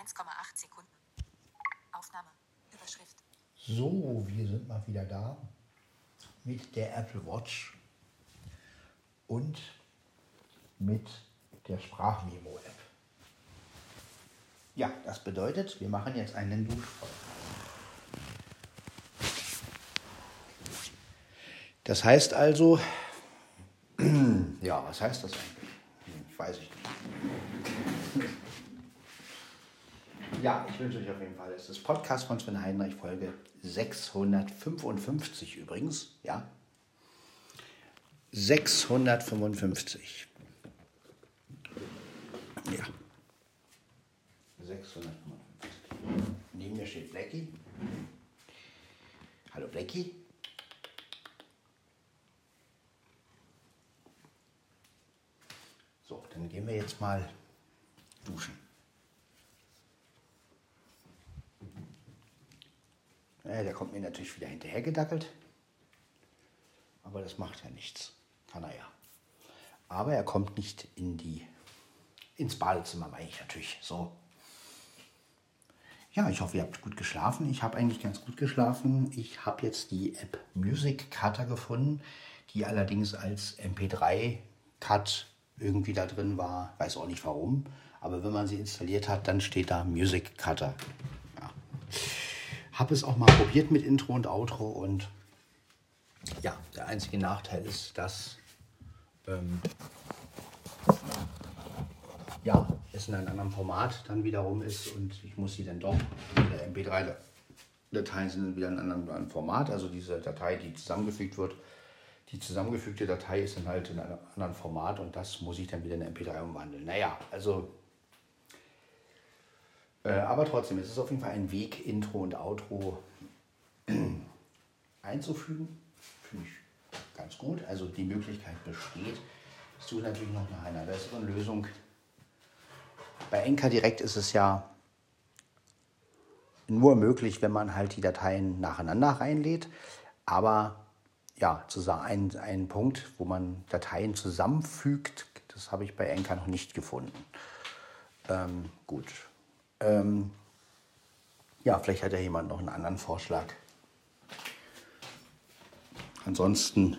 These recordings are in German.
1,8 Sekunden. Aufnahme. Überschrift. So, wir sind mal wieder da mit der Apple Watch und mit der Sprachmemo-App. Ja, das bedeutet, wir machen jetzt einen Duschvoll. Das heißt also, ja, was heißt das eigentlich? Hm, weiß ich nicht. Ja, ich wünsche euch auf jeden Fall. Es ist Podcast von Sven Heinrich, Folge 655 übrigens, ja. 655. Ja. 655. Neben mir steht Blackie. Hallo Blackie. So, dann gehen wir jetzt mal duschen. Ja, der kommt mir natürlich wieder hinterher gedackelt. Aber das macht ja nichts. Kann er ja. Aber er kommt nicht in die, ins Badezimmer, meine ich natürlich. So. Ja, ich hoffe, ihr habt gut geschlafen. Ich habe eigentlich ganz gut geschlafen. Ich habe jetzt die App Music Cutter gefunden, die allerdings als MP3-Cut irgendwie da drin war. Weiß auch nicht warum. Aber wenn man sie installiert hat, dann steht da Music Cutter. Habe es auch mal probiert mit Intro und Outro und ja, der einzige Nachteil ist, dass ähm, ja, es in einem anderen Format dann wiederum ist und ich muss sie dann doch, die MP3-Dateien sind wieder in einem anderen Format, also diese Datei, die zusammengefügt wird, die zusammengefügte Datei ist dann halt in einem anderen Format und das muss ich dann wieder in MP3 umwandeln. Naja, also äh, aber trotzdem, es ist auf jeden Fall ein Weg, Intro und Outro einzufügen. Finde ich ganz gut. Also die Möglichkeit besteht. Ich suche natürlich noch nach einer besseren Lösung. Bei Enka Direkt ist es ja nur möglich, wenn man halt die Dateien nacheinander reinlädt. Aber ja, ein, ein Punkt, wo man Dateien zusammenfügt, das habe ich bei Enka noch nicht gefunden. Ähm, gut, ähm, ja, vielleicht hat ja jemand noch einen anderen Vorschlag. Ansonsten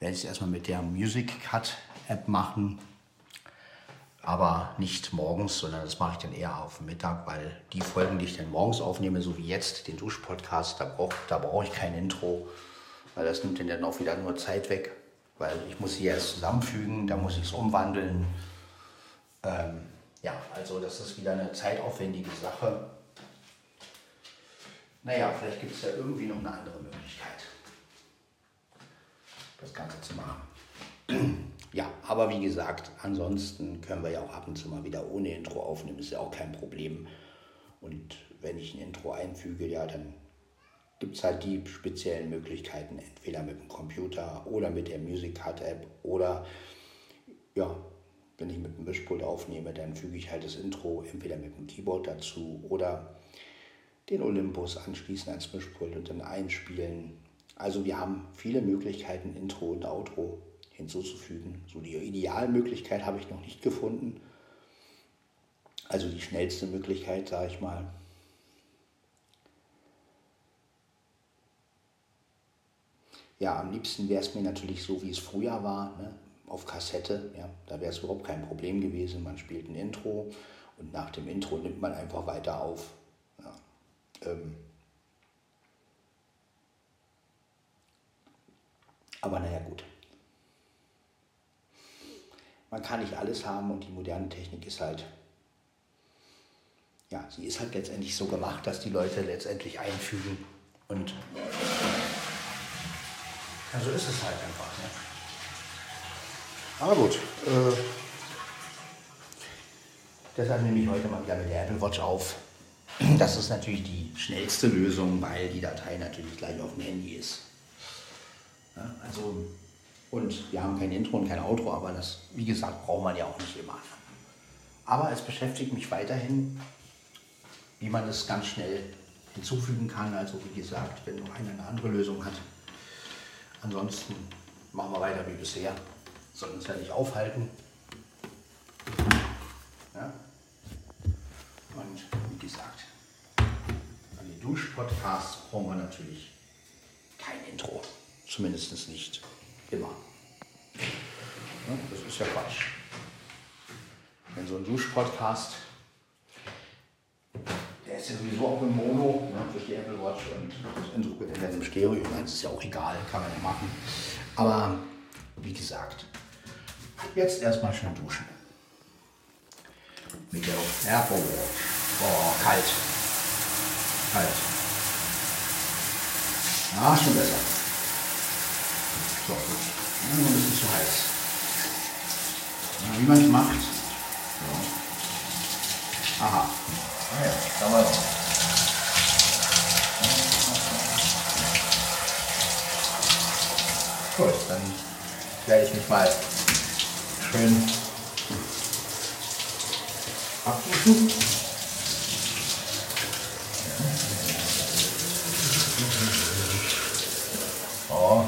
werde ich es erstmal mit der Music Cut App machen. Aber nicht morgens, sondern das mache ich dann eher auf Mittag, weil die Folgen, die ich dann morgens aufnehme, so wie jetzt den Duschpodcast, da brauche da brauch ich kein Intro, weil das nimmt dann auch wieder nur Zeit weg, weil ich muss sie erst zusammenfügen, da muss ich es umwandeln. Ähm, ja, also das ist wieder eine zeitaufwendige Sache. Naja, vielleicht gibt es ja irgendwie noch eine andere Möglichkeit, das Ganze zu machen. Ja, aber wie gesagt, ansonsten können wir ja auch ab und zu mal wieder ohne Intro aufnehmen, ist ja auch kein Problem. Und wenn ich ein Intro einfüge, ja, dann gibt es halt die speziellen Möglichkeiten, entweder mit dem Computer oder mit der Music Card App oder ja, wenn ich mit dem Mischpult aufnehme, dann füge ich halt das Intro entweder mit dem Keyboard dazu oder den Olympus anschließen ans Mischpult und dann einspielen. Also wir haben viele Möglichkeiten, Intro und Outro hinzuzufügen. So die Idealmöglichkeit habe ich noch nicht gefunden. Also die schnellste Möglichkeit, sage ich mal. Ja, am liebsten wäre es mir natürlich so, wie es früher war. Ne? Auf Kassette. Ja, da wäre es überhaupt kein Problem gewesen. Man spielt ein Intro und nach dem Intro nimmt man einfach weiter auf. Ja, ähm, aber naja, gut. Man kann nicht alles haben und die moderne Technik ist halt, ja, sie ist halt letztendlich so gemacht, dass die Leute letztendlich einfügen und ja, so ist es halt einfach. Ne? Aber gut. Äh, deshalb nehme ich heute mal wieder mit der Apple Watch auf. Das ist natürlich die schnellste Lösung, weil die Datei natürlich gleich auf dem Handy ist. Ja, also, und wir haben kein Intro und kein Outro, aber das, wie gesagt, braucht man ja auch nicht immer. Aber es beschäftigt mich weiterhin, wie man das ganz schnell hinzufügen kann. Also wie gesagt, wenn noch einer eine andere Lösung hat. Ansonsten machen wir weiter wie bisher soll uns ja nicht aufhalten. Ja? Duschpodcasts brauchen wir natürlich kein Intro. Zumindest nicht immer. Ja, das ist ja Quatsch. Wenn so ein Duschpodcast, der ist ja sowieso auch im Mono, ne, durch die Apple Watch und das Intro wird dann im Stereo. Ich meine, das ist ja auch egal, kann man ja machen. Aber wie gesagt, jetzt erstmal schön duschen. Mit der, oh, oh, kalt. Kalt. Ah, schon besser. So, gut. Nur ein bisschen zu heiß. Ja, wie man es macht. So. Aha. Ah ja, da mal. Gut, dann werde ich mich mal schön abduschen. Oh.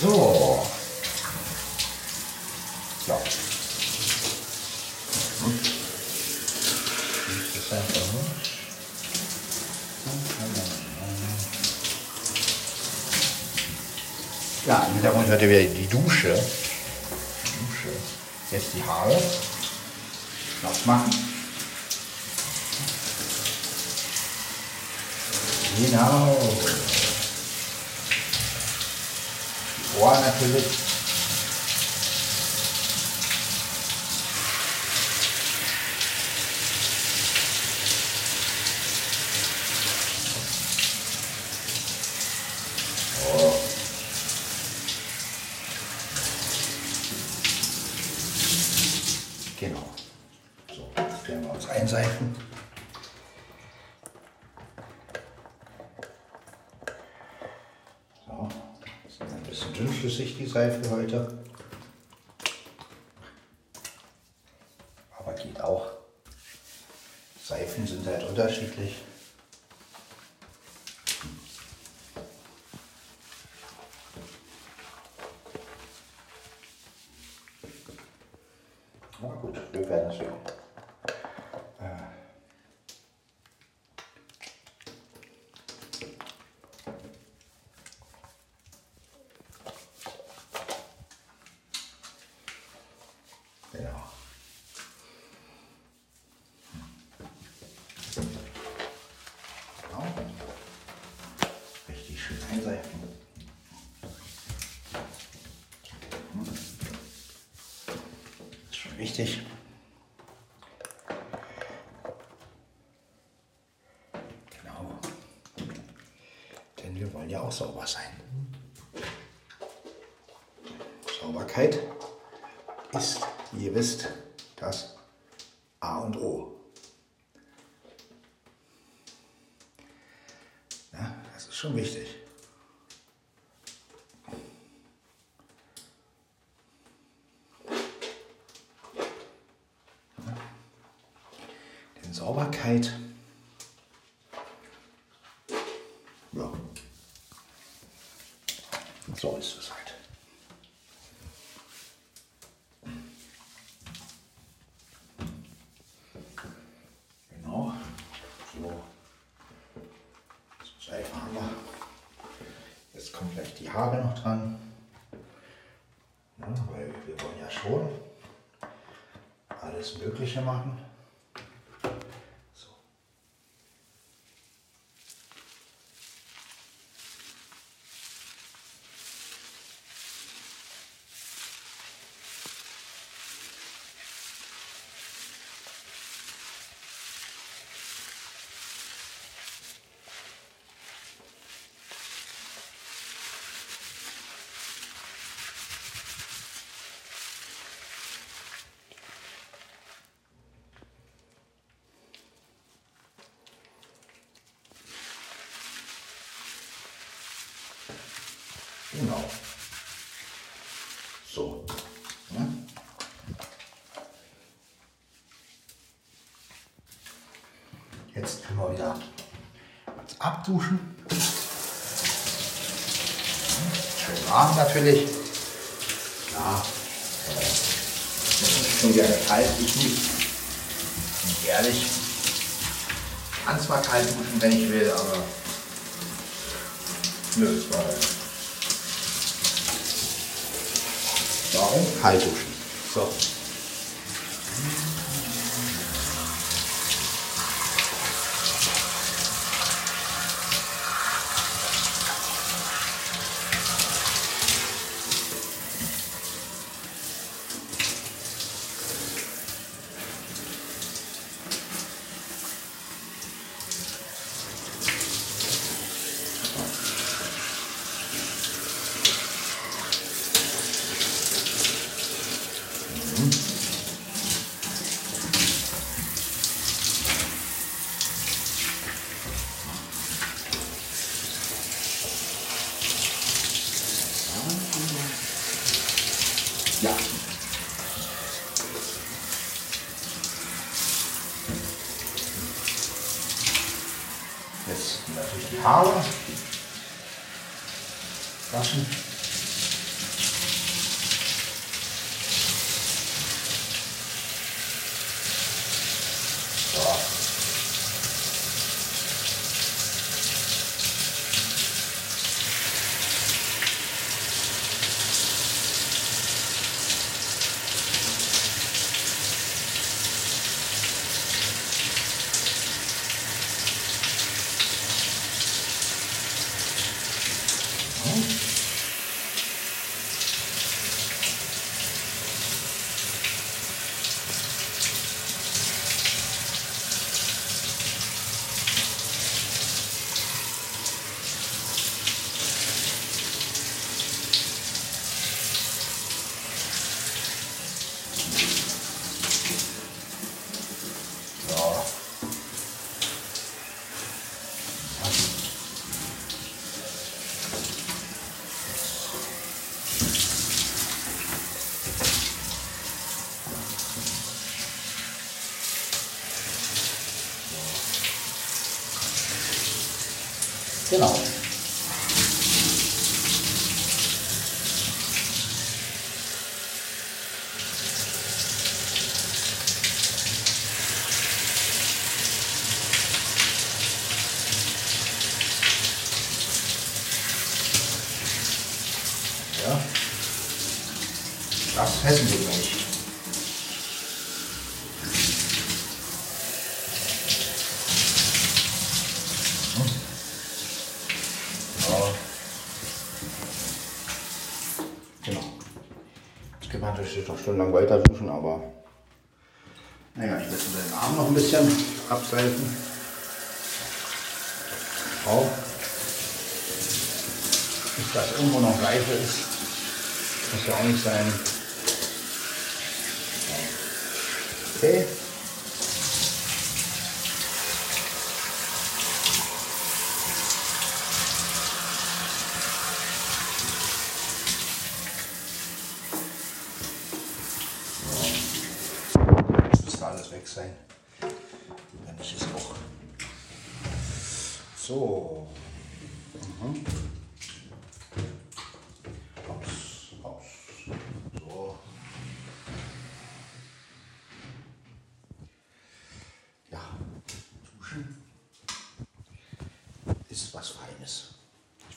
So. Ja. Das ist einfach nur. Ja, im Hintergrund hört ihr wieder die Dusche. Die Dusche. Jetzt die Haare. Noch machen. Genau. Die Ohren natürlich. Oh. Genau. So, jetzt werden wir uns einseifen. So, ist ein bisschen dünnflüssig die Seife heute. Aber geht auch. Seifen sind halt unterschiedlich. Na gut, wir werden es sauber sein. Sauberkeit ist, wie ihr wisst, das A und O. Ja, das ist schon wichtig. Sauberkeit, ja, so ist es halt. Genau, so. So Seife haben wir. Jetzt kommt gleich die Haare noch dran. Ja, weil wir wollen ja schon alles Mögliche machen. So. Genau. So. Ja. Jetzt können wir wieder uns abduschen. Schön warm natürlich. Ja, äh, das ist schon gerne kalt, ich nicht. Bin ehrlich. Kann zwar kalt duschen, wenn ich will, aber nö, es war Warum? Kalt duschen. So.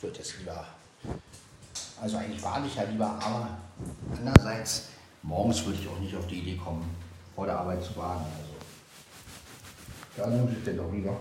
Würde jetzt lieber, also eigentlich warte ich ja lieber, aber andererseits, morgens würde ich auch nicht auf die Idee kommen, vor der Arbeit zu baden. Also, da dusche ich denn doch lieber.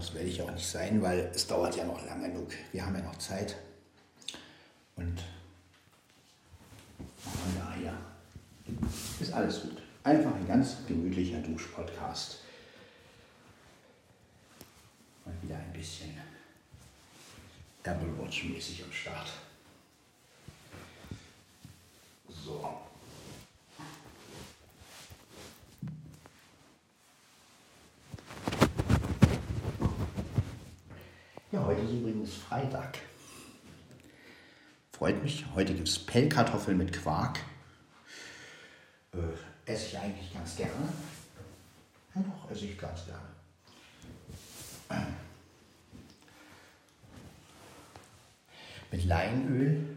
das werde ich auch nicht sein, weil es dauert ja noch lange genug. Wir haben ja noch Zeit. Und von daher ist alles gut. Einfach ein ganz gemütlicher Duschpodcast. Mal wieder ein bisschen Apple Watch-mäßig am Start. Ja, heute ist übrigens Freitag. Freut mich. Heute gibt es Pellkartoffeln mit Quark. Äh, esse ich eigentlich ganz gerne. Ja, doch, esse ich ganz gerne. Mit Leinöl.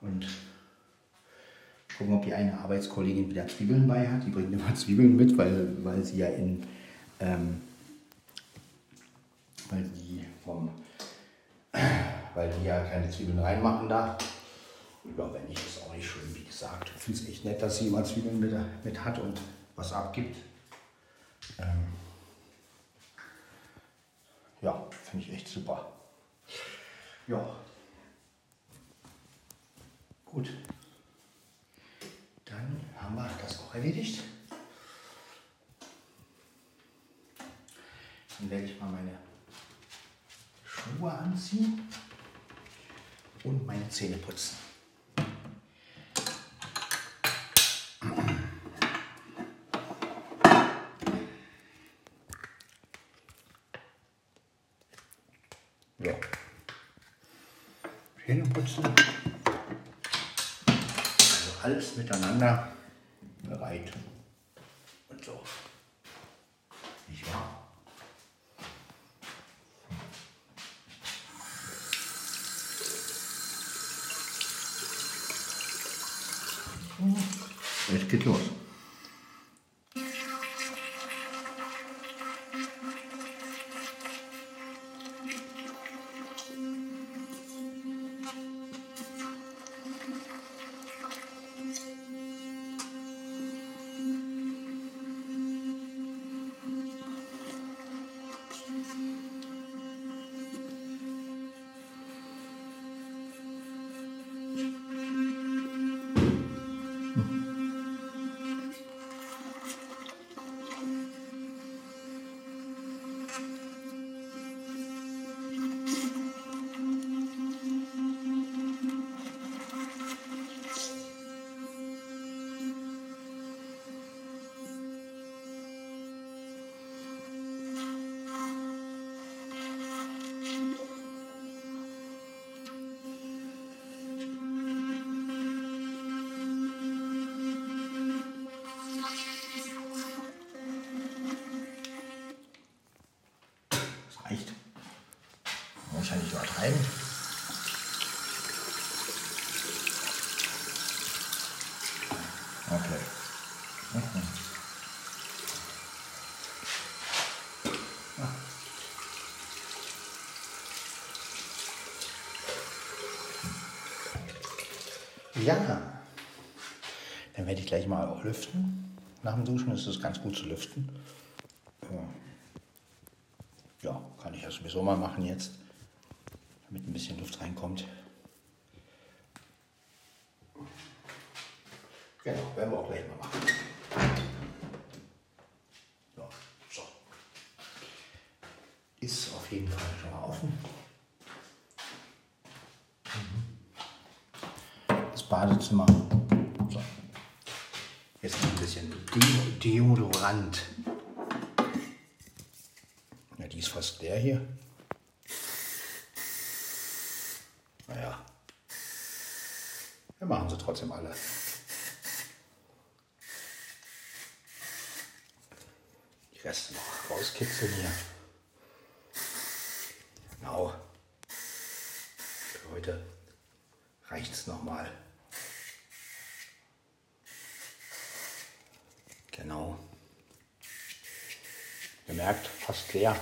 Und gucken, ob die eine Arbeitskollegin wieder Zwiebeln bei hat. Die bringt immer Zwiebeln mit, weil, weil sie ja in. Ähm, weil die vom. weil die ja keine Zwiebeln reinmachen darf. Ja, wenn nicht, ist auch nicht schön, wie gesagt. Ich finde es echt nett, dass sie immer Zwiebeln mit, mit hat und was abgibt. Ähm ja, finde ich echt super. Ja. Gut. Dann haben wir das auch erledigt. Dann werde ich mal meine Schuhe anziehen und meine Zähne putzen. Ja. Zähne putzen. Also alles miteinander Ja, dann werde ich gleich mal auch lüften. Nach dem Duschen ist es ganz gut zu lüften. Ja, kann ich ja sowieso mal machen jetzt, damit ein bisschen Luft reinkommt. Genau, werden wir auch gleich mal machen. Ja, so. Ist auf jeden Fall schon mal offen. Das Badezimmer. So. Jetzt noch ein bisschen De Deodorant. Ja, die ist fast leer hier. Naja. Wir machen sie trotzdem alle. Die Reste noch rauskitzeln hier. Genau. Für heute reicht es nochmal. Genau. Gemerkt, fast leer.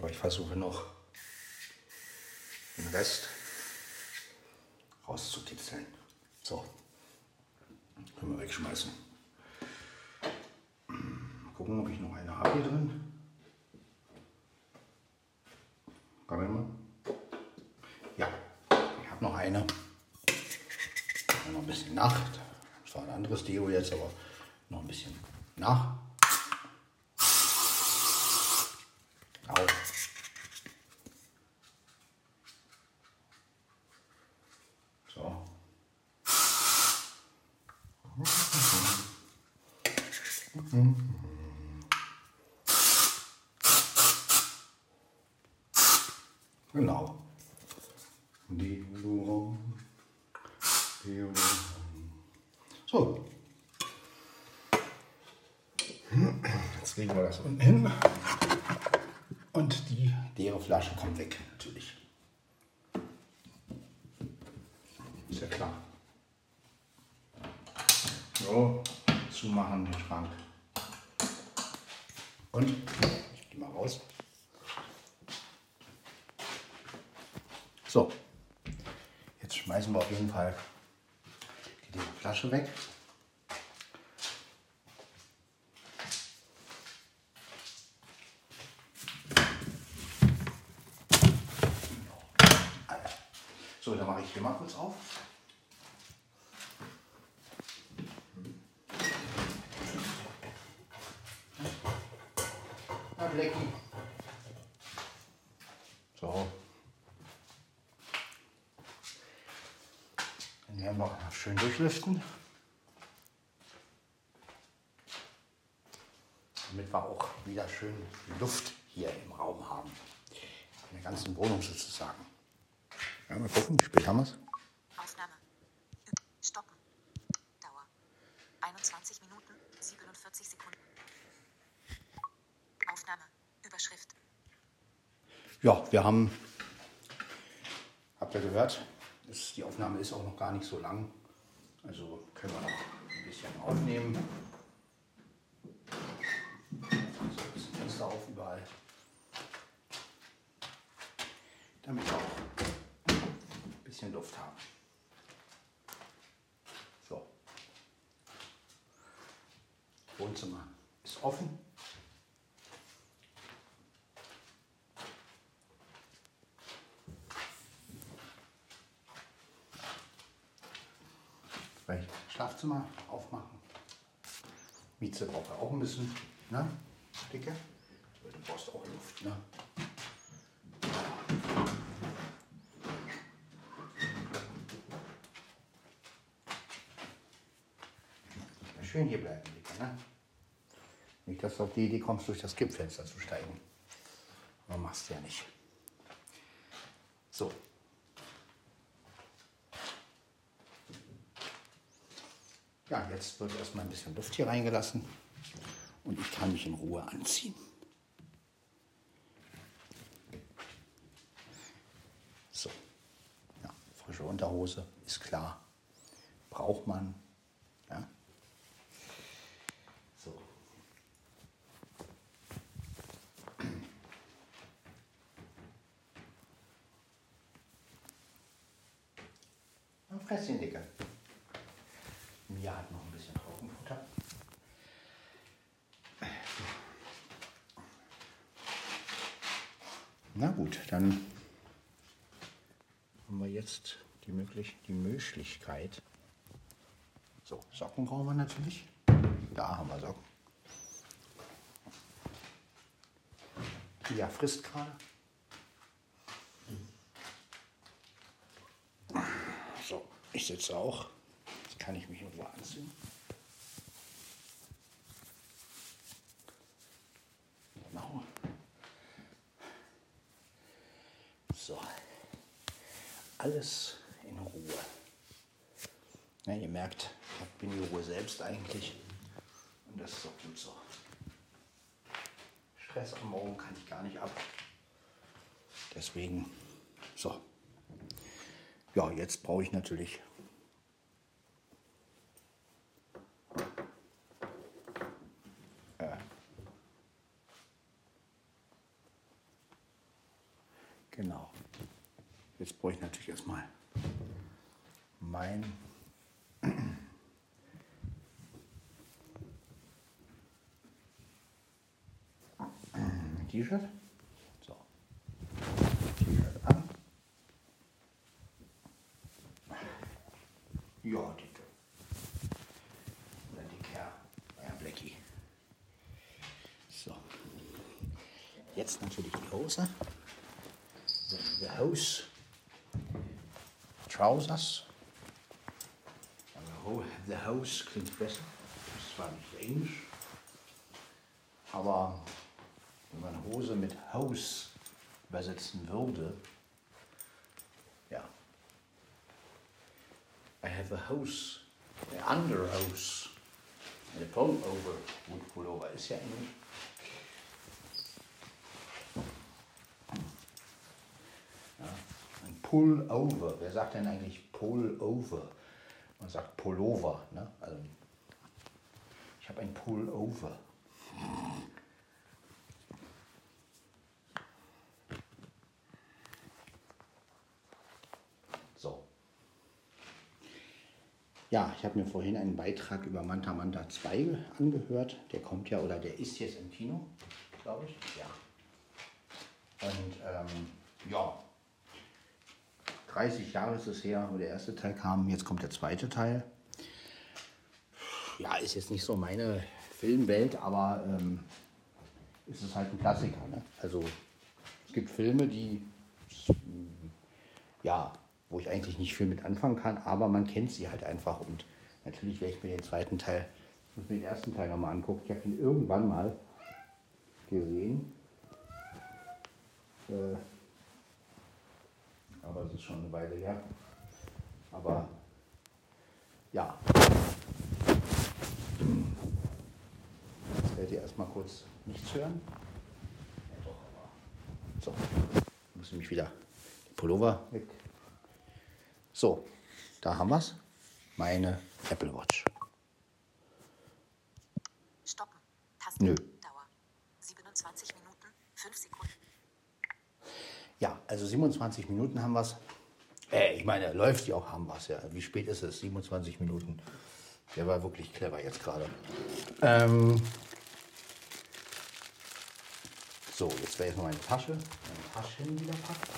Aber ich versuche noch den Rest rauszukitzeln. So. Können wir wegschmeißen. Mal gucken, ob ich noch eine habe hier drin. Kann ich mal? Ja, ich habe noch eine. Noch ein bisschen nach. Das war ein anderes Deo jetzt, aber noch ein bisschen nach. Genau. So. Jetzt legen wir das unten hin. Und die leere Flasche kommt weg, natürlich. Ist ja klar. So, zumachen den Schrank. Und, ich gehe mal raus. So, schmeißen wir auf jeden Fall die Flasche weg. So, dann mache ich hier mal kurz auf. Na, Blackie. So. Dann werden wir durchlüften. Damit wir auch wieder schön Luft hier im Raum haben. In der ganzen Wohnung sozusagen. Ja, mal gucken, wie spät haben wir es? Aufnahme. Stoppen. Dauer. 21 Minuten, 47 Sekunden. Aufnahme. Überschrift. Ja, wir haben, habt ihr gehört, ist, die Aufnahme ist auch noch gar nicht so lang. Können wir noch ein bisschen aufnehmen. So ein bisschen Fenster auf überall. Damit wir auch ein bisschen Luft haben. So. Wohnzimmer ist offen. Vielleicht Schlafzimmer aufmachen. Mieze braucht ja auch ein bisschen, ne? Dicke. Du brauchst auch Luft, ne? Schön hier bleiben, Dicke, ne? Nicht, dass du auf die Idee kommst, durch das Kippfenster zu steigen. Aber machst du ja nicht. So. Ja, jetzt wird erstmal ein bisschen Luft hier reingelassen und ich kann mich in Ruhe anziehen. So, ja, frische Unterhose ist klar, braucht man. Ja. So. Ein Fresschen, Dicke. Mia hat noch ein bisschen Trockenfutter. Na gut, dann haben wir jetzt die, möglich die Möglichkeit. So, Socken brauchen wir natürlich. Da haben wir Socken. Mia frisst gerade. So, ich sitze auch. Jetzt kann ich mich Ruhe anziehen. Genau. So. Alles in Ruhe. Ja, ihr merkt, ich bin die Ruhe selbst eigentlich. Und das ist auch gut so. Stress am Morgen kann ich gar nicht ab. Deswegen, so. Ja, jetzt brauche ich natürlich äh, genau. Jetzt brauche ich natürlich erstmal mein T-Shirt. So. T-Shirt an. Ja, dicke. Oder dicker. Ja, Blackie. So. Jetzt natürlich die Hose. The, the Hose. Trousers. The Ho- The Hose klingt besser. Das war nicht Englisch. Aber Hose mit Haus übersetzen würde, ja. I have a house, a underhouse, a pullover. Gut, Pullover ist ja Englisch. Ja, ein Pullover. Wer sagt denn eigentlich Pullover? Man sagt Pullover. Ne? Also, ich habe ein Pullover. So. Ja, ich habe mir vorhin einen Beitrag über Manta Manta 2 angehört. Der kommt ja, oder der ist jetzt im Kino, glaube ich. Ja. Und ähm, ja, 30 Jahre ist es her, wo der erste Teil kam. Jetzt kommt der zweite Teil. Ja, ist jetzt nicht so meine Filmwelt, aber ähm, ist es halt ein Klassiker. Ne? Also es gibt Filme, die ja, wo ich eigentlich nicht viel mit anfangen kann, aber man kennt sie halt einfach. Und natürlich werde ich mir den zweiten Teil, muss mir den ersten Teil nochmal angucken. Ich habe ihn irgendwann mal gesehen. Äh, aber es ist schon eine Weile her. Aber ja. Jetzt werdet ihr erstmal kurz nichts hören. Ja, doch. So, muss ich mich wieder den Pullover weg. So, da haben wir es. Meine Apple Watch. Stoppen. Taste. Nö. Dauer. 27 Minuten, 5 Sekunden. Ja, also 27 Minuten haben wir es. Äh, ich meine, läuft die auch, haben wir es ja. Wie spät ist es? 27 Minuten. Der war wirklich clever jetzt gerade. Ähm so, jetzt wäre erstmal meine Tasche. Meine Taschen wieder packen.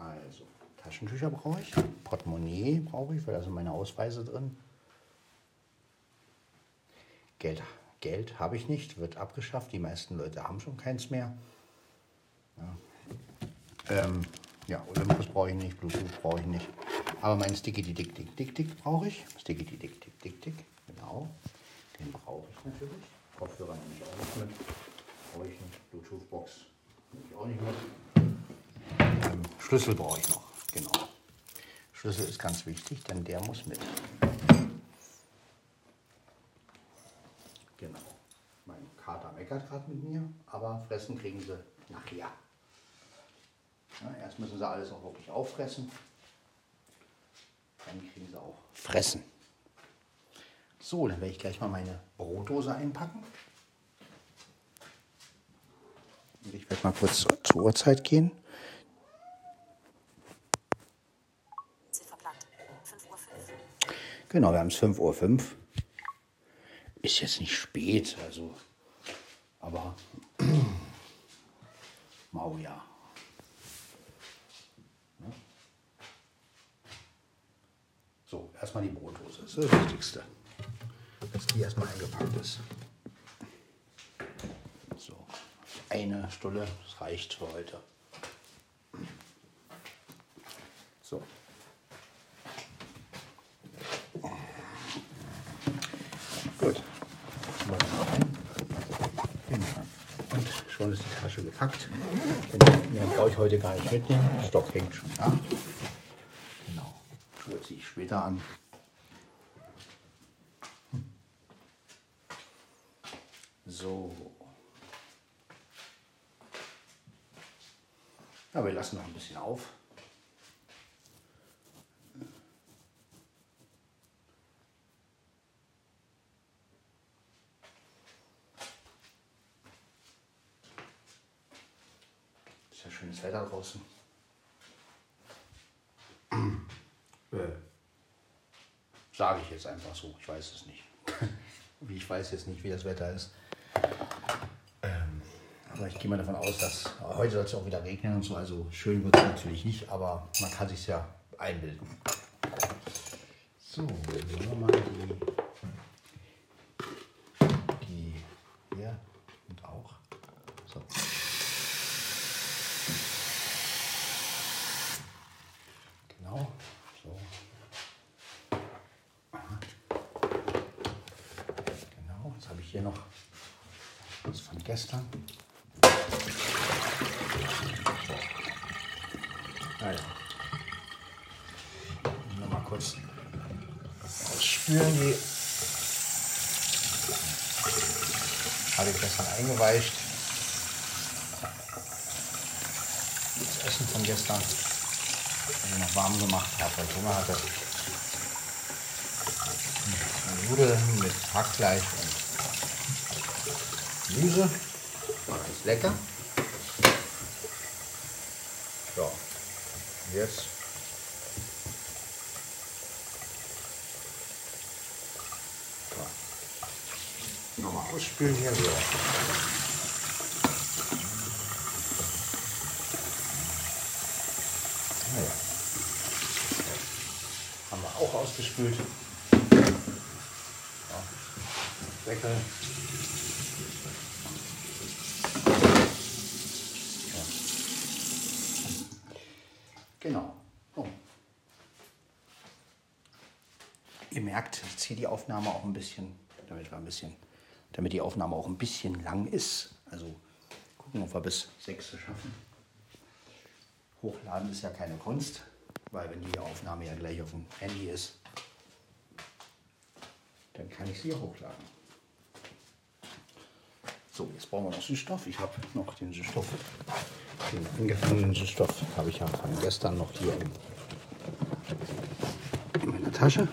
Also, Taschentücher brauche ich. Portemonnaie brauche ich, weil da sind meine Ausweise drin. Geld, Geld habe ich nicht, wird abgeschafft. Die meisten Leute haben schon keins mehr. Ähm, ja, Olympus brauche ich nicht, Bluetooth brauche ich nicht. Aber mein Sticky Dick Dick Dick Dick brauche ich. Sticky Dick Dick Dick Dick, genau. Den brauche ich natürlich. Kopfhörer nehme ich auch nicht mit. Brauche ich nicht. Bluetooth-Box nehme ich auch nicht mit. Ähm, Schlüssel brauche ich noch, genau. Schlüssel ist ganz wichtig, denn der muss mit. Genau. Mein Kater meckert gerade mit mir, aber fressen kriegen sie nachher. Ja, erst müssen sie alles auch wirklich auffressen. Dann kriegen sie auch fressen. So, dann werde ich gleich mal meine Brotdose einpacken. Und ich werde mal kurz zur, zur Uhrzeit gehen. Genau, wir haben es 5.05 Uhr. Ist jetzt nicht spät, also. Aber. Mau ja. Ne? So, erstmal die Brotdose. Das ist das Wichtigste. Dass die erstmal eingepackt ist. So, eine Stulle, das reicht für heute. So. Gut. Mal rein. Genau. Und schon ist die Tasche gepackt. Den brauche ich heute gar nicht mitnehmen. Der Stock hängt schon da. Genau. Schuhe ziehe ich später an. So. Ja, wir lassen noch ein bisschen auf. Ist ja schönes Wetter draußen. äh, Sage ich jetzt einfach so. Ich weiß es nicht. wie ich weiß jetzt nicht, wie das Wetter ist. Ähm, aber ich gehe mal davon aus, dass heute soll es auch wieder regnen und so. Also schön wird es natürlich nicht, aber man kann sich ja einbilden. So, nehmen wir mal die, die hier und auch. So. Genau, so. Aha. Genau, jetzt habe ich hier noch gestern. Naja. Nochmal kurz ausspülen. Die habe ich gestern eingeweicht. Das Essen von gestern, das ich noch warm hatte. Nudeln mit Hackfleisch und Gemüse. Macht es lecker. So, jetzt nochmal ausspülen hier. So. Naja. Haben auch ausgespült. Deckel. Ja. Genau. So. Ihr merkt, ich ziehe die Aufnahme auch ein bisschen, damit wir ein bisschen, damit die Aufnahme auch ein bisschen lang ist. Also gucken, ob wir bis sechs schaffen. Hochladen ist ja keine Kunst, weil wenn die Aufnahme ja gleich auf dem Handy ist, kann ich sie hochladen. So, jetzt brauchen wir noch Süßstoff. Ich habe noch den Süßstoff, den angefangenen Süßstoff habe ich ja von gestern noch hier in, in meiner Tasche.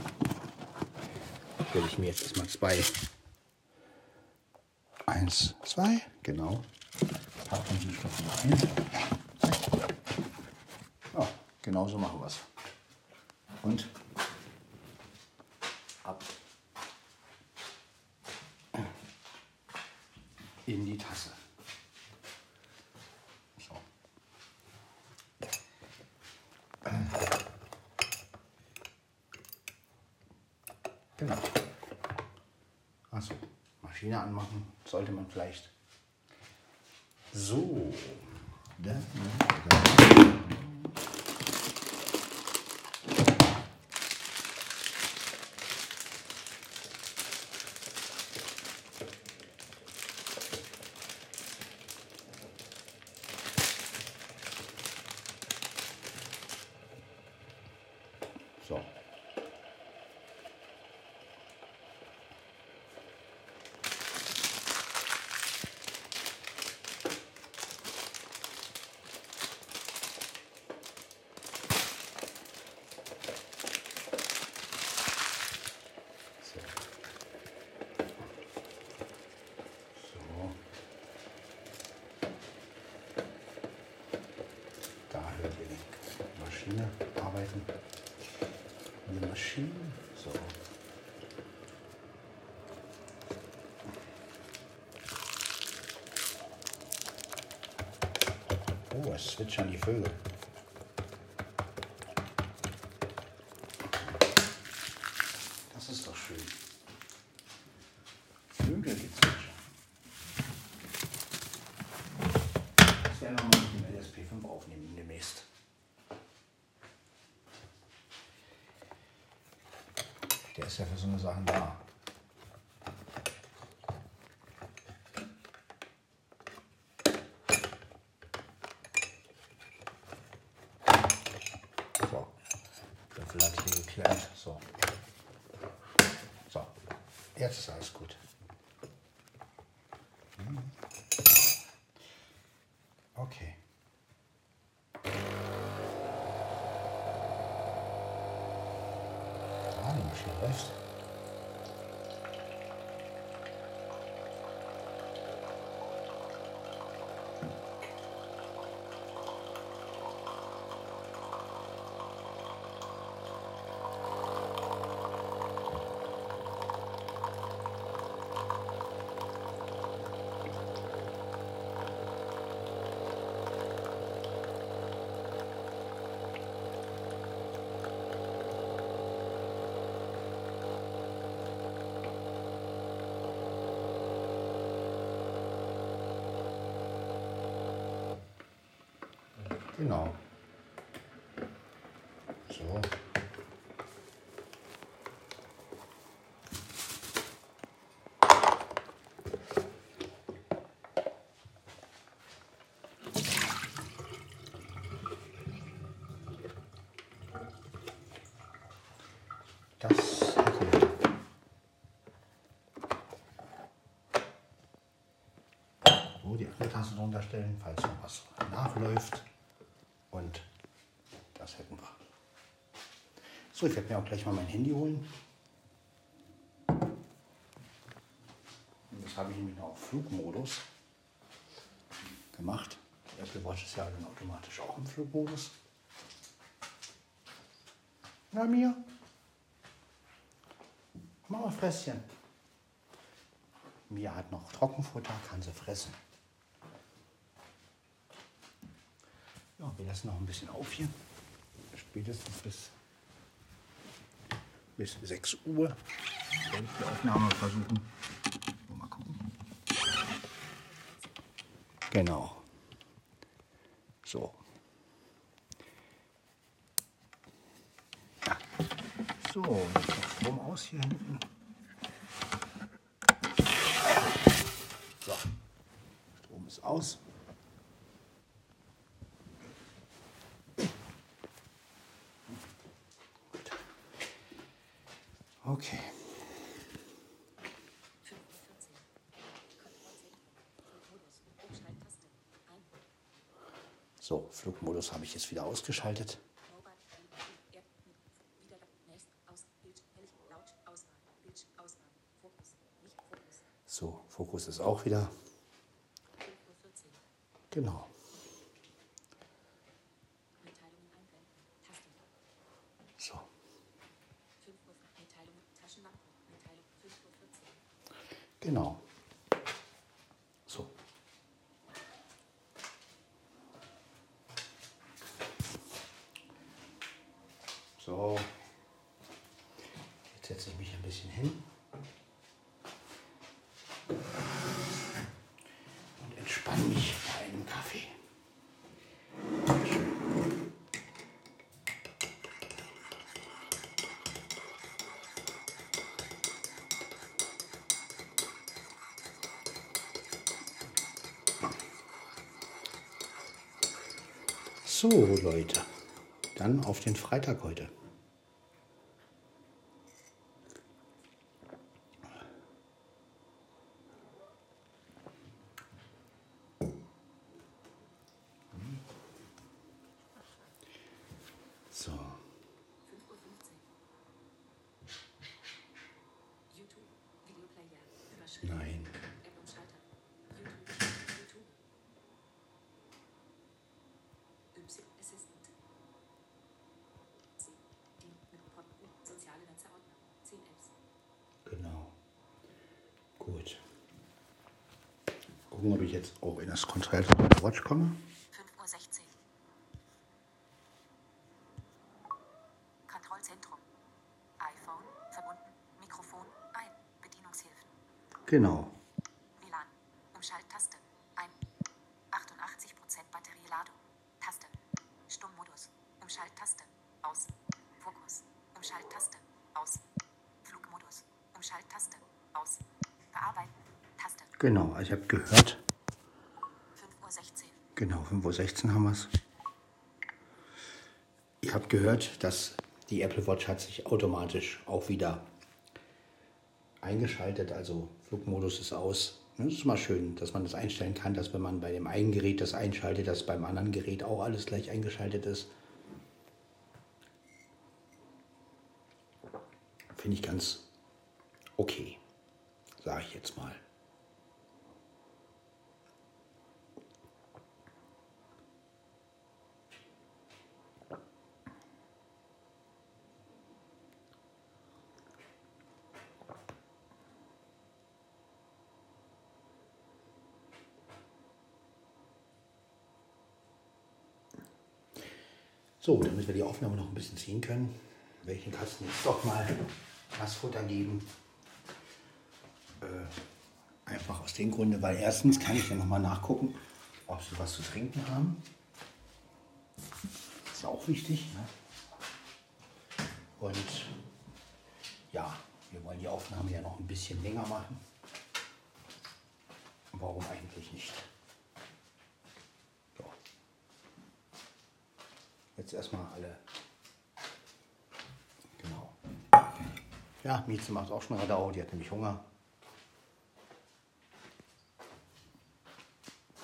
Werde ich mir jetzt erstmal zwei, eins, zwei, genau. Pack den Süßstoff noch ein. Ja, genau so machen wir es. Und ab in die Tasse. So. Genau. Achso, Anmachen sollte man vielleicht. So. Da, da, da. So. So. So. Da hört ihr die Maschine arbeiten. Die Maschine. So. Oh, es zwitschern die Vögel. Das ist doch schön. Vögelgezwitscher. Das werden wir mal mit dem LSP5 aufnehmen demnächst. Der ist ja für so eine Sachen da. So, Löffel hat hier geklärt. So. So, jetzt ist alles gut. Genau. So. Das oh, die andere Tasse falls noch was nachläuft. So, ich werde mir auch gleich mal mein Handy holen. Und das habe ich nämlich noch auf Flugmodus gemacht. Die Apple Watch ist ja dann automatisch auch im Flugmodus. Na mir? Mach mal Fresschen. Mia hat noch Trockenfutter, kann sie fressen. Ja, wir lassen noch ein bisschen auf hier. Spätestens bis, bis 6 Uhr Aufnahme versuchen. Mal gucken. Genau. So. Ja. So, jetzt Strom aus hier hinten. So. Strom ist aus. Gut. Okay. 5.14 Uhr. Kontrollzentrum. Flugmodus. Umschalttaste. Ein. So, Flugmodus habe ich jetzt wieder ausgeschaltet. So, Fokus ist auch wieder. 5.14 Uhr. Genau. Mitteilungen einblenden. Taste. So, 5 Uhr. Mitteilung. Taschenlampe. Mitteilung. 5.14 Uhr. genau. So. So. Jetzt setze ich mich ein bisschen hin. Und entspanne mich bei einem Kaffee. So, Leute. Dann auf den Freitag heute. So, 5.15 Uhr. YouTube. Videoplayer. Überschrift. nein. App und Schalter. YouTube. YouTube. Mit Pod. Soziale Netzordner. 10 Apps. Genau. Gut. Gucken, ob ich jetzt auch in das Kontrollzentrum der Watch komme. 5.16 Uhr. Kontrollzentrum. iPhone verbunden. Mikrofon ein. Bedienungshilfen. Genau. Genau, also ich habe gehört. 5.16 Uhr. Genau, 5.16 Uhr haben wir es. Ihr habt gehört, dass die Apple Watch hat sich automatisch auch wieder eingeschaltet. Also Flugmodus ist aus. Das ist mal schön, dass man das einstellen kann, dass wenn man bei dem einen Gerät das einschaltet, dass beim anderen Gerät auch alles gleich eingeschaltet ist. Finde ich ganz okay, sage ich jetzt mal. Wir die Aufnahme noch ein bisschen ziehen können, den Kasten jetzt doch mal Nassfutter geben. Äh, einfach aus dem Grunde, weil erstens kann ich ja noch mal nachgucken, ob sie was zu trinken haben. ist auch wichtig. Ne? Und ja, wir wollen die Aufnahme ja noch ein bisschen länger machen. Warum eigentlich nicht? Jetzt erstmal alle. Genau. Ja, Mieze macht auch schon Radau, die hat nämlich Hunger.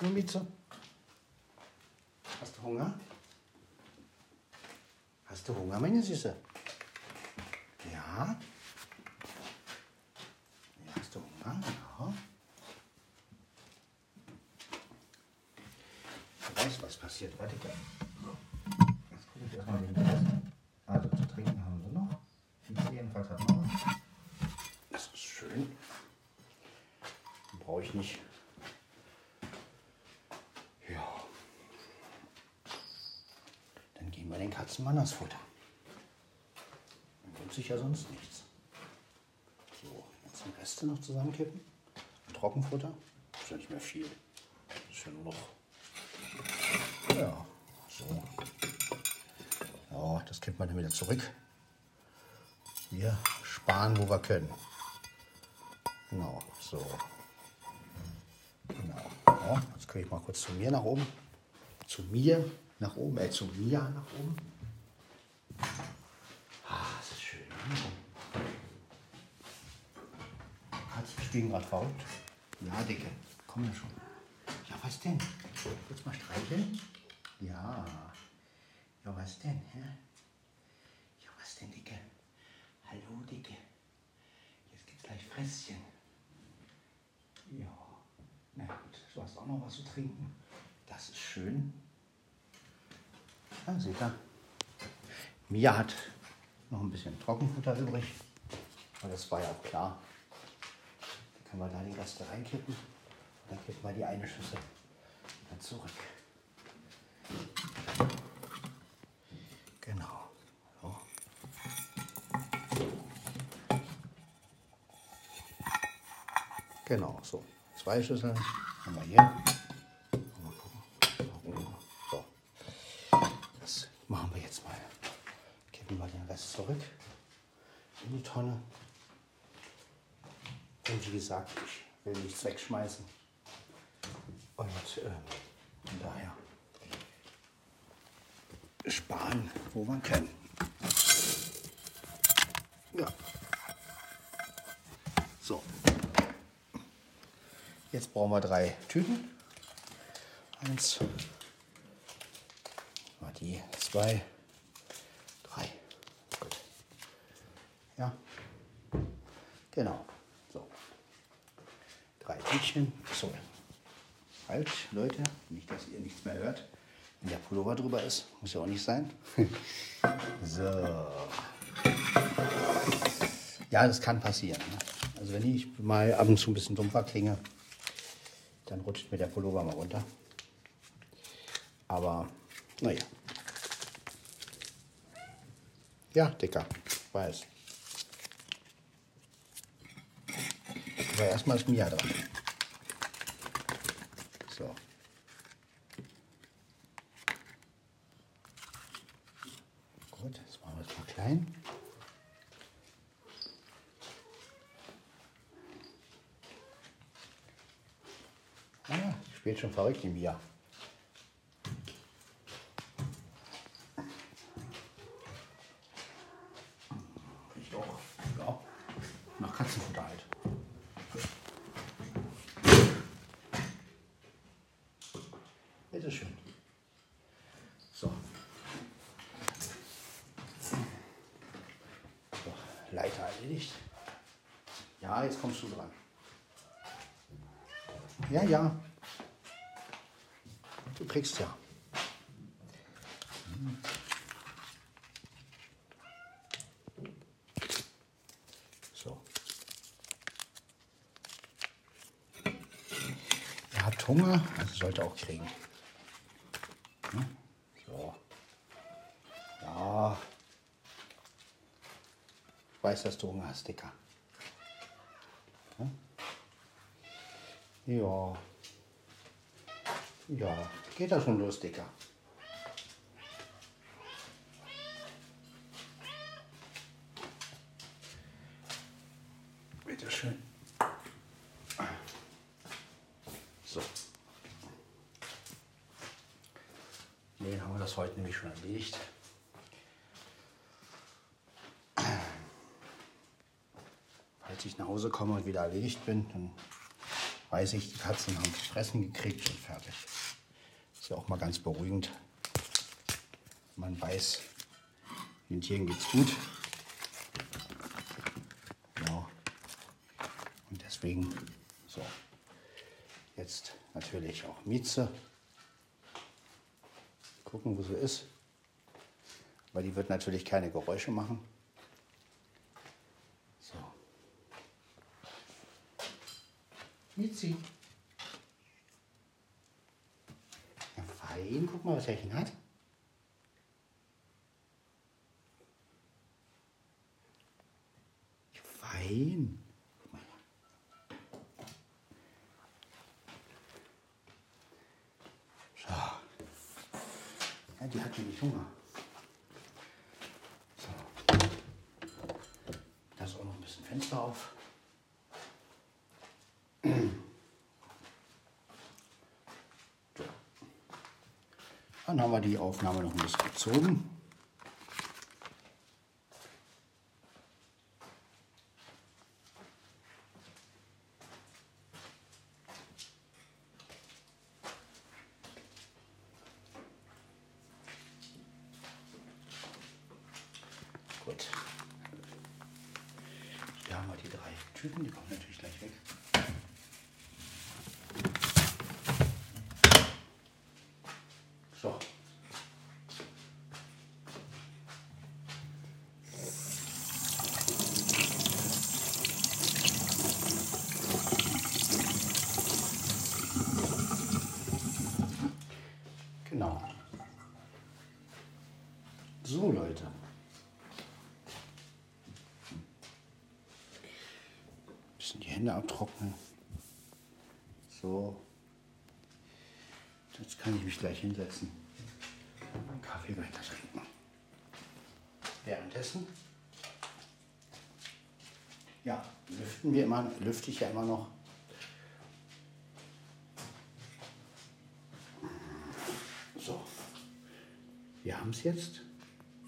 Na, Mieze? Hast du Hunger? Hast du Hunger, meine Süße? Ja hast du Hunger? Ja. Du weißt, was passiert. Warte, gell? Jetzt gucke ich erstmal den Glas. Also zu trinken haben sie noch. Vize jedenfalls hat noch. Das ist schön. Brauche ich nicht. Ja. Dann geben wir den Katzen mal das Futter. Dann gibt sich ja sonst nichts. So, jetzt die Reste noch zusammenkippen. Trockenfutter. Ist ja nicht mehr viel. Ist ja nur noch. Ja, so. Ja, das kippen wir dann wieder zurück. Wir sparen, wo wir können. Genau, so. Genau. Ja, jetzt kriege ich mal kurz zu mir nach oben. Zu mir nach oben, äh, zu mir nach oben. Ah, das ist schön. Katzen spielen gerade verrückt. Ja, Dicke, komm ja schon. Ja, was denn? Du mal streicheln? Ja. Ja, was denn? Hä? Ja, was denn, Dicke? Hallo, Dicke. Jetzt gibt's gleich Fresschen. Ja. Na gut, du hast auch noch was zu trinken. Das ist schön. Ja, seht ihr. Mia hat noch ein bisschen Trockenfutter übrig. Aber das war ja klar. Können wir da die Reste reinkippen. Und dann kippen wir die eine Schüssel dann zurück. Genau. So. Genau, so. Zwei Schüsseln haben wir hier. Mal gucken. So. Das machen wir jetzt mal. Kippen wir den Rest zurück in die Tonne. Und wie gesagt, ich will nichts wegschmeißen. Und äh, von daher sparen, wo man kann. Ja. So. Jetzt brauchen wir drei Tüten. Eins, die zwei, drei. Ja. Genau. Tütchen. So. Halt, Leute, nicht, dass ihr nichts mehr hört. Wenn der Pullover drüber ist, muss ja auch nicht sein. so. Ja, das kann passieren. Ne? Also wenn ich mal ab und zu ein bisschen dumpfer klinge, dann rutscht mir der Pullover mal runter. Aber, naja. Ja, dicker, weiß. Aber erstmal ist Mia dran. So. Gut, jetzt machen wir es mal klein. Spielt schon verrückt, die Mia. Ich auch. Ja. Nach Katzenfutter halt. Bitteschön. So. so. Leiter erledigt. Ja, jetzt kommst du dran. Ja, ja. Kriegst ja. So. Er hat Hunger, also sollte auch kriegen. So. Ja. Ich weiß, dass du Hunger hast, Dicker. Ja. Ja, geht das schon los, Dicker. Bitte schön. So. Nee, haben wir das heute nämlich schon erledigt. als ich nach Hause komme und wieder erledigt bin, dann weiß ich, die Katzen haben Fressen gekriegt und fertig. Ist ja auch mal ganz beruhigend. Man weiß, den Tieren geht's gut. Genau. Und deswegen, so, jetzt natürlich auch Mieze. Gucken, wo sie ist. Weil die wird natürlich keine Geräusche machen. So. Ja, fein. Guck mal, was er hat. Fein. Guck mal her. So. Ja, die hat nämlich Hunger. So. Da ist auch noch ein bisschen Fenster auf. So. Dann haben wir die Aufnahme noch ein bisschen gezogen. Gut. Hier haben wir die drei Tüten, die kommen natürlich gleich weg. So. Genau. So, Leute. Bisschen die Hände abtrocknen. So. Jetzt kann ich mich gleich hinsetzen und meinen Kaffee weiter trinken. Währenddessen, ja, lüften wir immer, lüfte ich ja immer noch. So, wir haben es jetzt.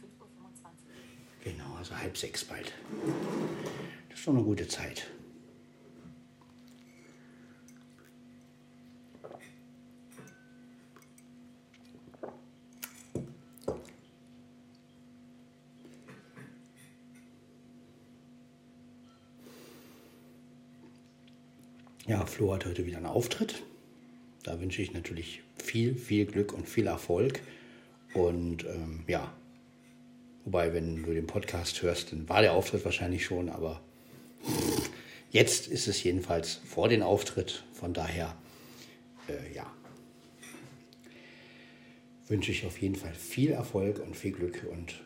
5.25 Uhr. Genau, also halb sechs bald. Das ist doch eine gute Zeit. Flo hat heute wieder einen Auftritt. Da wünsche ich natürlich viel, viel Glück und viel Erfolg. Und ähm, ja, Wobei, wenn du den Podcast hörst, dann war der Auftritt wahrscheinlich schon, aber jetzt ist es jedenfalls vor dem Auftritt. Von daher, äh, ja, wünsche ich auf jeden Fall viel Erfolg und viel Glück und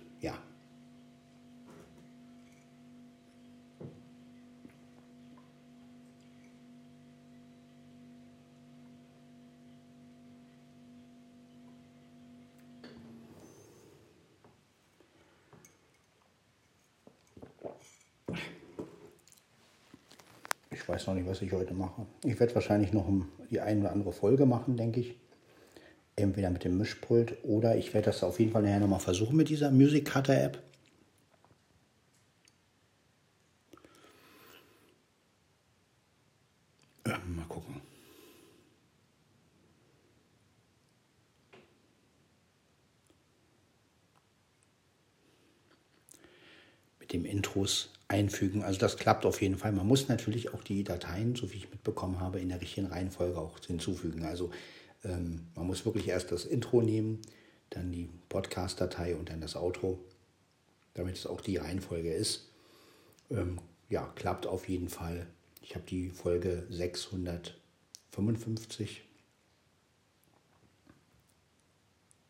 weiß noch nicht, was ich heute mache. Ich werde wahrscheinlich noch die eine oder andere Folge machen, denke ich. Entweder mit dem Mischpult oder ich werde das auf jeden Fall nachher nochmal versuchen mit dieser Music Cutter App. Ähm, mal gucken. mit dem Intros einfügen. Also das klappt auf jeden Fall. Man muss natürlich auch die Dateien, so wie ich mitbekommen habe, in der richtigen Reihenfolge auch hinzufügen. Also ähm, man muss wirklich erst das Intro nehmen, dann die Podcast-Datei und dann das Outro, damit es auch die Reihenfolge ist. Ähm, ja, klappt auf jeden Fall. Ich habe die Folge 655.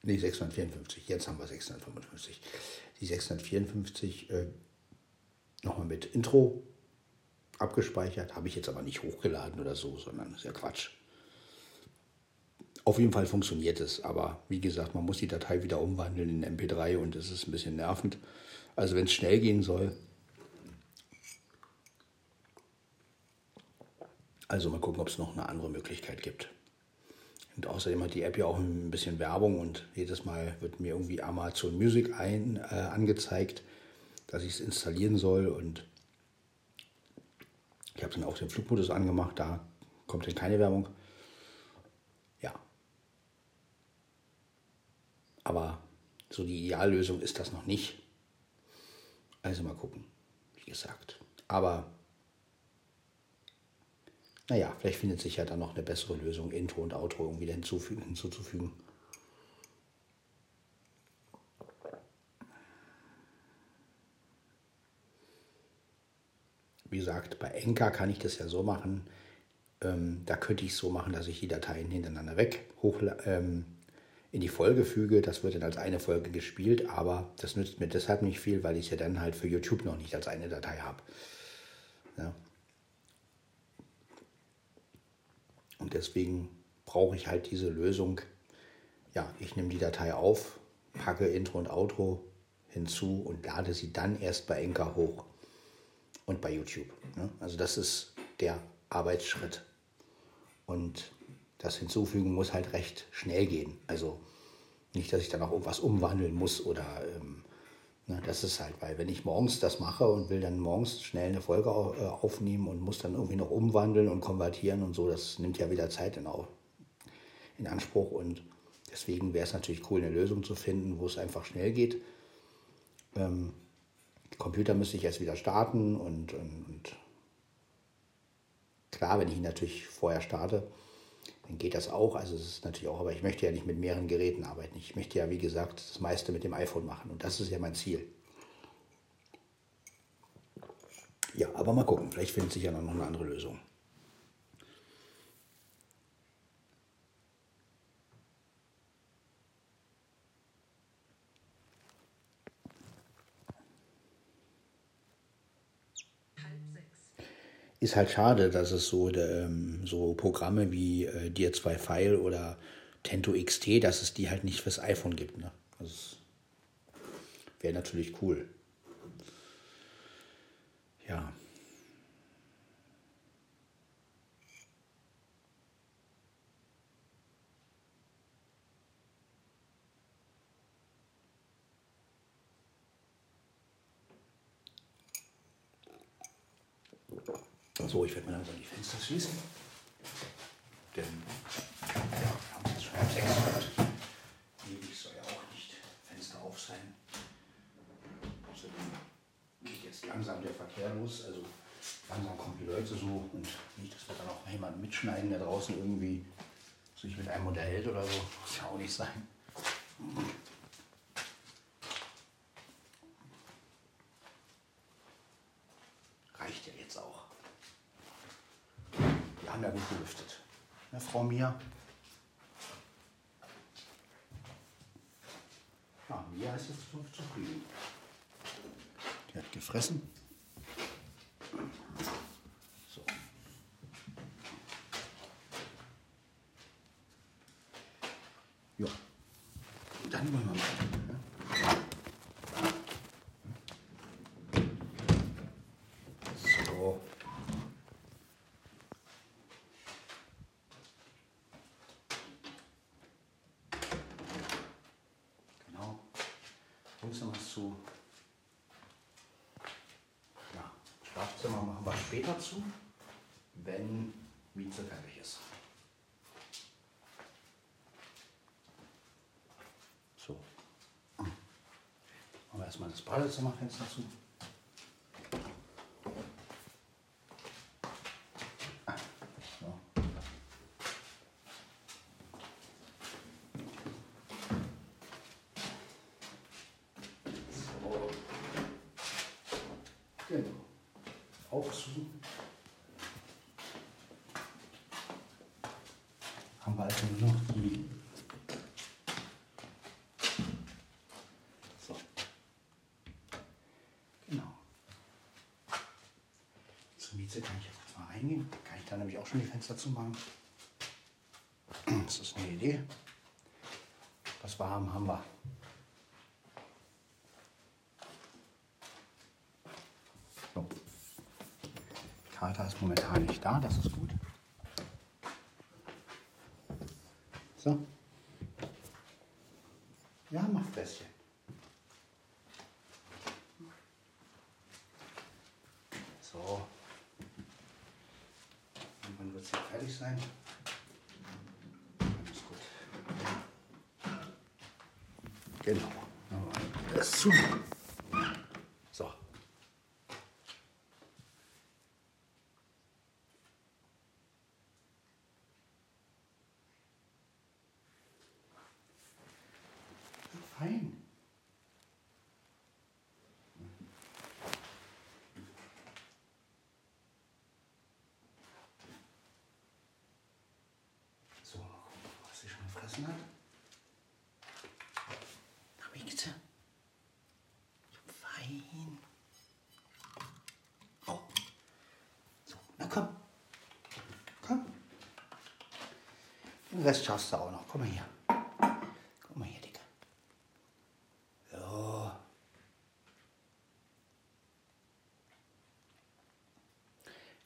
Nee, 654. Jetzt haben wir 655. Die 654 äh, nochmal mit Intro abgespeichert. Habe ich jetzt aber nicht hochgeladen oder so, sondern ist ja Quatsch. Auf jeden Fall funktioniert es, aber wie gesagt, man muss die Datei wieder umwandeln in MP3 und es ist ein bisschen nervend. Also wenn es schnell gehen soll, also mal gucken, ob es noch eine andere Möglichkeit gibt. Und außerdem hat die App ja auch ein bisschen Werbung und jedes Mal wird mir irgendwie Amazon Music ein, äh, angezeigt, dass ich es installieren soll. Und habe dann auch den Flugmodus angemacht, da kommt dann keine Werbung. Ja. Aber so die Ideallösung ist das noch nicht. Also mal gucken, wie gesagt. Aber naja, vielleicht findet sich ja dann noch eine bessere Lösung, Intro und Outro irgendwie hinzufügen, hinzuzufügen. Wie gesagt, bei Enka kann ich das ja so machen. Ähm, da könnte ich es so machen, dass ich die Dateien hintereinander weg hoch, ähm, in die Folge füge. Das wird dann als eine Folge gespielt, aber das nützt mir deshalb nicht viel, weil ich es ja dann halt für YouTube noch nicht als eine Datei habe. Ja. Und deswegen brauche ich halt diese Lösung. Ja, ich nehme die Datei auf, packe Intro und Outro hinzu und lade sie dann erst bei Enka hoch und bei YouTube. Ne? Also das ist der Arbeitsschritt. Und das Hinzufügen muss halt recht schnell gehen. Also nicht, dass ich dann auch irgendwas umwandeln muss oder ähm, ne, das ist halt, weil wenn ich morgens das mache und will dann morgens schnell eine Folge äh, aufnehmen und muss dann irgendwie noch umwandeln und konvertieren und so, das nimmt ja wieder Zeit in, in Anspruch und deswegen wäre es natürlich cool, eine Lösung zu finden, wo es einfach schnell geht. Ähm, Computer müsste ich erst wieder starten und, und, und klar, wenn ich ihn natürlich vorher starte, dann geht das auch. Also es ist natürlich auch, aber ich möchte ja nicht mit mehreren Geräten arbeiten. Ich möchte ja, wie gesagt, das meiste mit dem iPhone machen und das ist ja mein Ziel. Ja, aber mal gucken, vielleicht findet sich ja noch eine andere Lösung. Ist halt schade, dass es so, ähm, so Programme wie äh, Dir 2 File oder Tento XT, dass es die halt nicht fürs iPhone gibt. Ne? Das wäre natürlich cool. Ja. So, ich werde mir langsam die Fenster schließen. Denn ja, wir haben jetzt schon um 6 Uhr. Ewig soll ja auch nicht Fenster auf sein. Außerdem geht jetzt langsam der Verkehr los. Also langsam kommen die Leute so und nicht, dass wir dann auch jemanden mitschneiden, der draußen irgendwie sich mit einem unterhält oder so. Muss ja auch nicht sein. Reicht ja jetzt auch ja gut gelüftet. Ne, Frau Mia? Ja, Mia ist jetzt zufrieden. Die hat gefressen. So. Ja. Dann wollen wir mal. zu. Ja, Schlafzimmer machen wir später zu, wenn Mieze fertig ist. So. Machen wir erstmal das Badezimmerfenster zu. Mieze kann ich jetzt kurz mal reingehen. Kann schon die Fenster zumachen. Das ist eine Idee. Was wir haben, haben wir. So. Kater ist momentan nicht da, das ist gut. So. Ja, mach Fläschchen. So. wird es ja fertig sein. Alles gut. Genau. Das zu. So. Fein. So, mal gucken, gefressen hat. Na, bitte. Fein. Oh. So, na komm. Komm. Den Rest schaffst du auch noch. Komm mal hier. Komm mal hier, Dicker. So.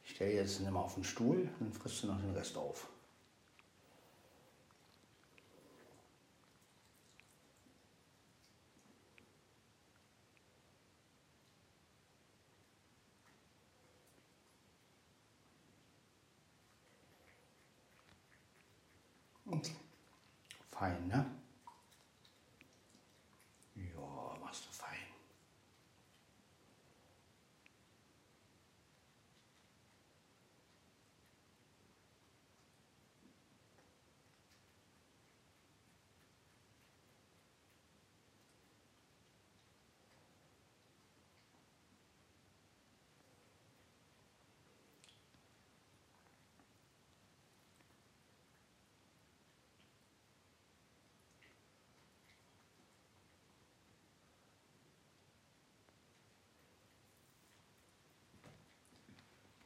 Ich stelle jetzt nimm mal auf den Stuhl, dann frisst du noch den Rest auf. Fein, ne? Ja, machst du fein.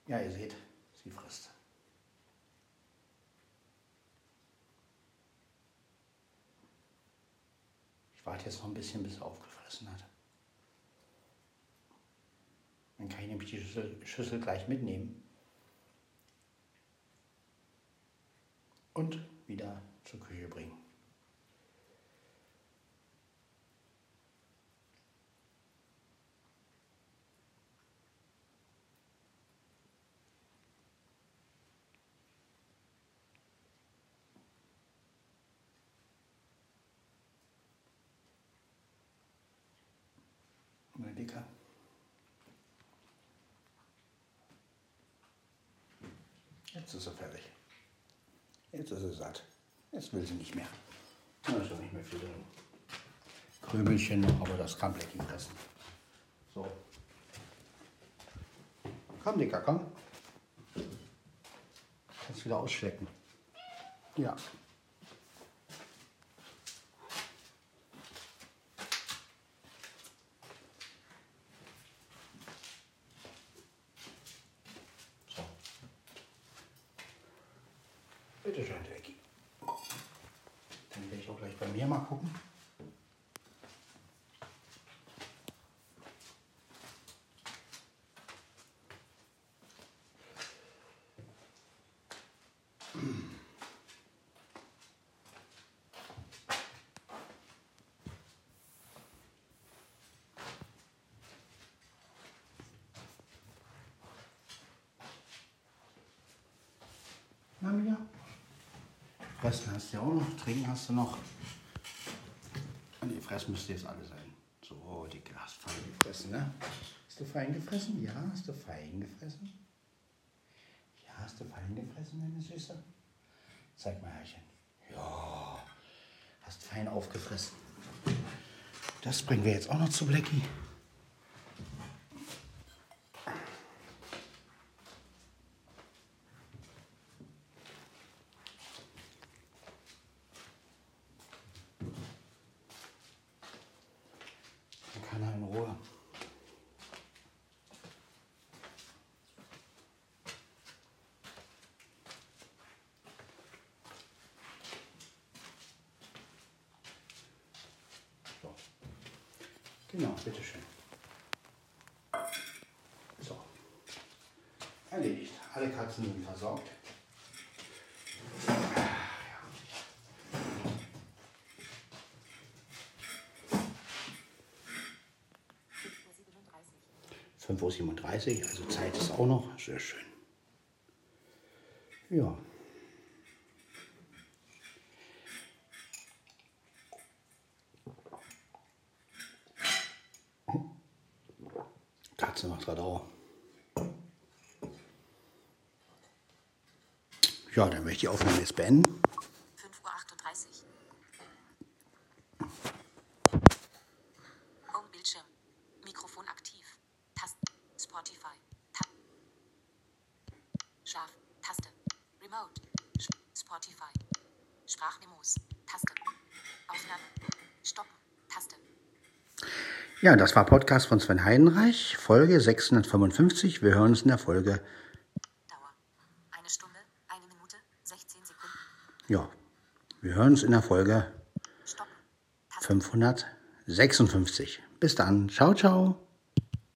Ja, ihr seht, sie frisst. Ich warte jetzt noch ein bisschen, bis sie aufgefressen hat. Dann kann ich nämlich die Schüssel, Schüssel gleich mitnehmen. Und wieder zur Küche bringen. Mal dicker. Jetzt ist er fertig. Jetzt ist er satt. Jetzt will sie nicht mehr. Da ist auch nicht mehr viel drin. Krümelchen noch, aber das kann Blackie fressen. So. Komm, Dicker, komm. Kannst wieder ausschlecken. Ja. So. Bitte schön, Jackie. Dann werde ich auch gleich bei mir mal gucken. Na, Mia? Fressen hast du ja auch noch, trinken hast du noch. Nee, fressen müsste jetzt alle sein. So, Dicke, hast fein gefressen, ne? Hast du fein gefressen? Ja, hast du fein gefressen? Ja, hast du fein gefressen, meine Süße? Zeig mal, Herrchen. Ja, hast fein aufgefressen. Das bringen wir jetzt auch noch zu Blackie. 2,37, also Zeit ist auch noch sehr schön. Ja. Katze macht gerade auch. Ja, dann möchte ich aufnehmen jetzt beenden. Ja, das war Podcast von Sven Heidenreich, Folge 655. Wir hören uns in der Folge, Dauer. Eine Stunde. Eine Minute. 16 Sekunden. ja, wir hören uns in der Folge Stoppen. Taste. 556. Bis dann. Ciao, ciao.